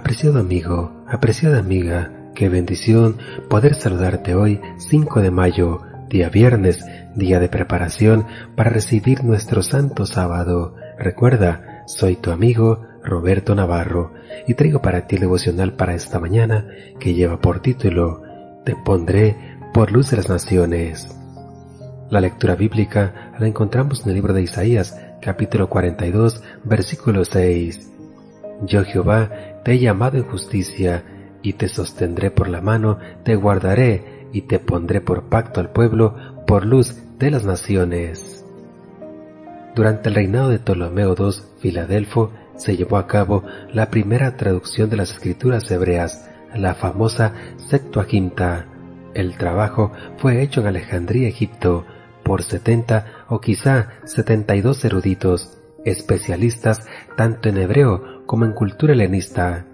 Apreciado amigo, apreciada amiga, qué bendición poder saludarte hoy 5 de mayo, día viernes, día de preparación para recibir nuestro santo sábado. Recuerda, soy tu amigo Roberto Navarro y traigo para ti el devocional para esta mañana que lleva por título Te pondré por luz de las naciones. La lectura bíblica la encontramos en el libro de Isaías, capítulo 42, versículo 6. Yo Jehová te he llamado en justicia, y te sostendré por la mano, te guardaré, y te pondré por pacto al pueblo, por luz de las naciones. Durante el reinado de Ptolomeo II, Filadelfo, se llevó a cabo la primera traducción de las escrituras hebreas, la famosa Septuaginta. El trabajo fue hecho en Alejandría, Egipto, por setenta o quizá setenta y dos eruditos, especialistas tanto en hebreo como en cultura helenista.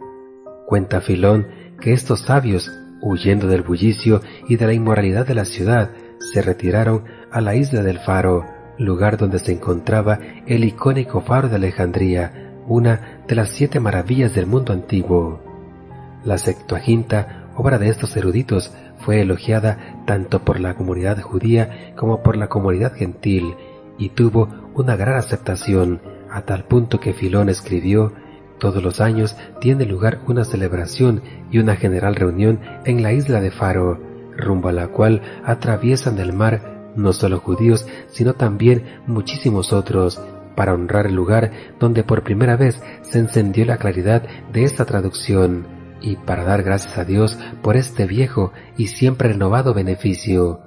Cuenta Filón que estos sabios, huyendo del bullicio y de la inmoralidad de la ciudad, se retiraron a la isla del Faro, lugar donde se encontraba el icónico Faro de Alejandría, una de las siete maravillas del mundo antiguo. La Septuaginta, obra de estos eruditos, fue elogiada tanto por la comunidad judía como por la comunidad gentil y tuvo una gran aceptación, a tal punto que Filón escribió todos los años tiene lugar una celebración y una general reunión en la isla de Faro, rumbo a la cual atraviesan el mar no solo judíos, sino también muchísimos otros, para honrar el lugar donde por primera vez se encendió la claridad de esta traducción, y para dar gracias a Dios por este viejo y siempre renovado beneficio.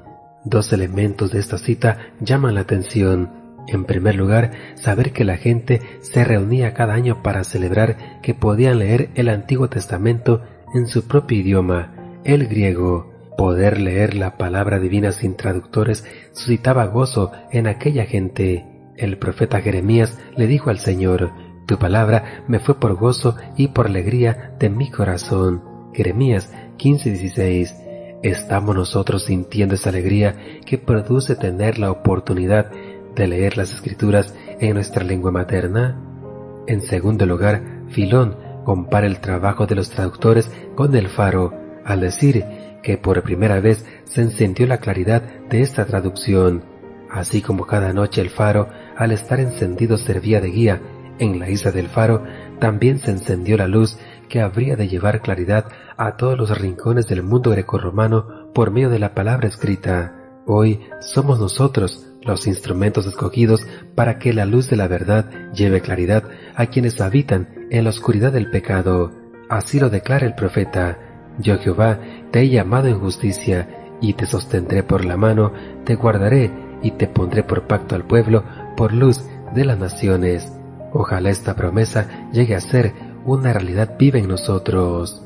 Dos elementos de esta cita llaman la atención. En primer lugar, saber que la gente se reunía cada año para celebrar que podían leer el Antiguo Testamento en su propio idioma, el griego. Poder leer la palabra divina sin traductores suscitaba gozo en aquella gente. El profeta Jeremías le dijo al Señor, Tu palabra me fue por gozo y por alegría de mi corazón. Jeremías 15:16. ¿Estamos nosotros sintiendo esa alegría que produce tener la oportunidad de leer las escrituras en nuestra lengua materna? En segundo lugar, Filón compara el trabajo de los traductores con el faro, al decir que por primera vez se encendió la claridad de esta traducción, así como cada noche el faro, al estar encendido, servía de guía, en la isla del faro también se encendió la luz que habría de llevar claridad a todos los rincones del mundo grecorromano por medio de la palabra escrita. Hoy somos nosotros los instrumentos escogidos para que la luz de la verdad lleve claridad a quienes habitan en la oscuridad del pecado. Así lo declara el profeta. Yo Jehová te he llamado en justicia, y te sostendré por la mano, te guardaré, y te pondré por pacto al pueblo, por luz de las naciones. Ojalá esta promesa llegue a ser una realidad viva en nosotros.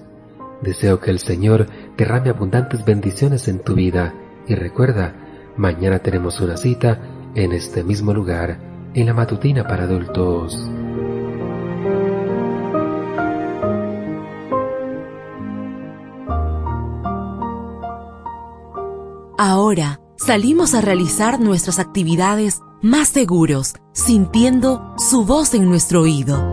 Deseo que el Señor derrame abundantes bendiciones en tu vida, y recuerda, Mañana tenemos una cita en este mismo lugar, en la matutina para adultos. Ahora salimos a realizar nuestras actividades más seguros, sintiendo su voz en nuestro oído.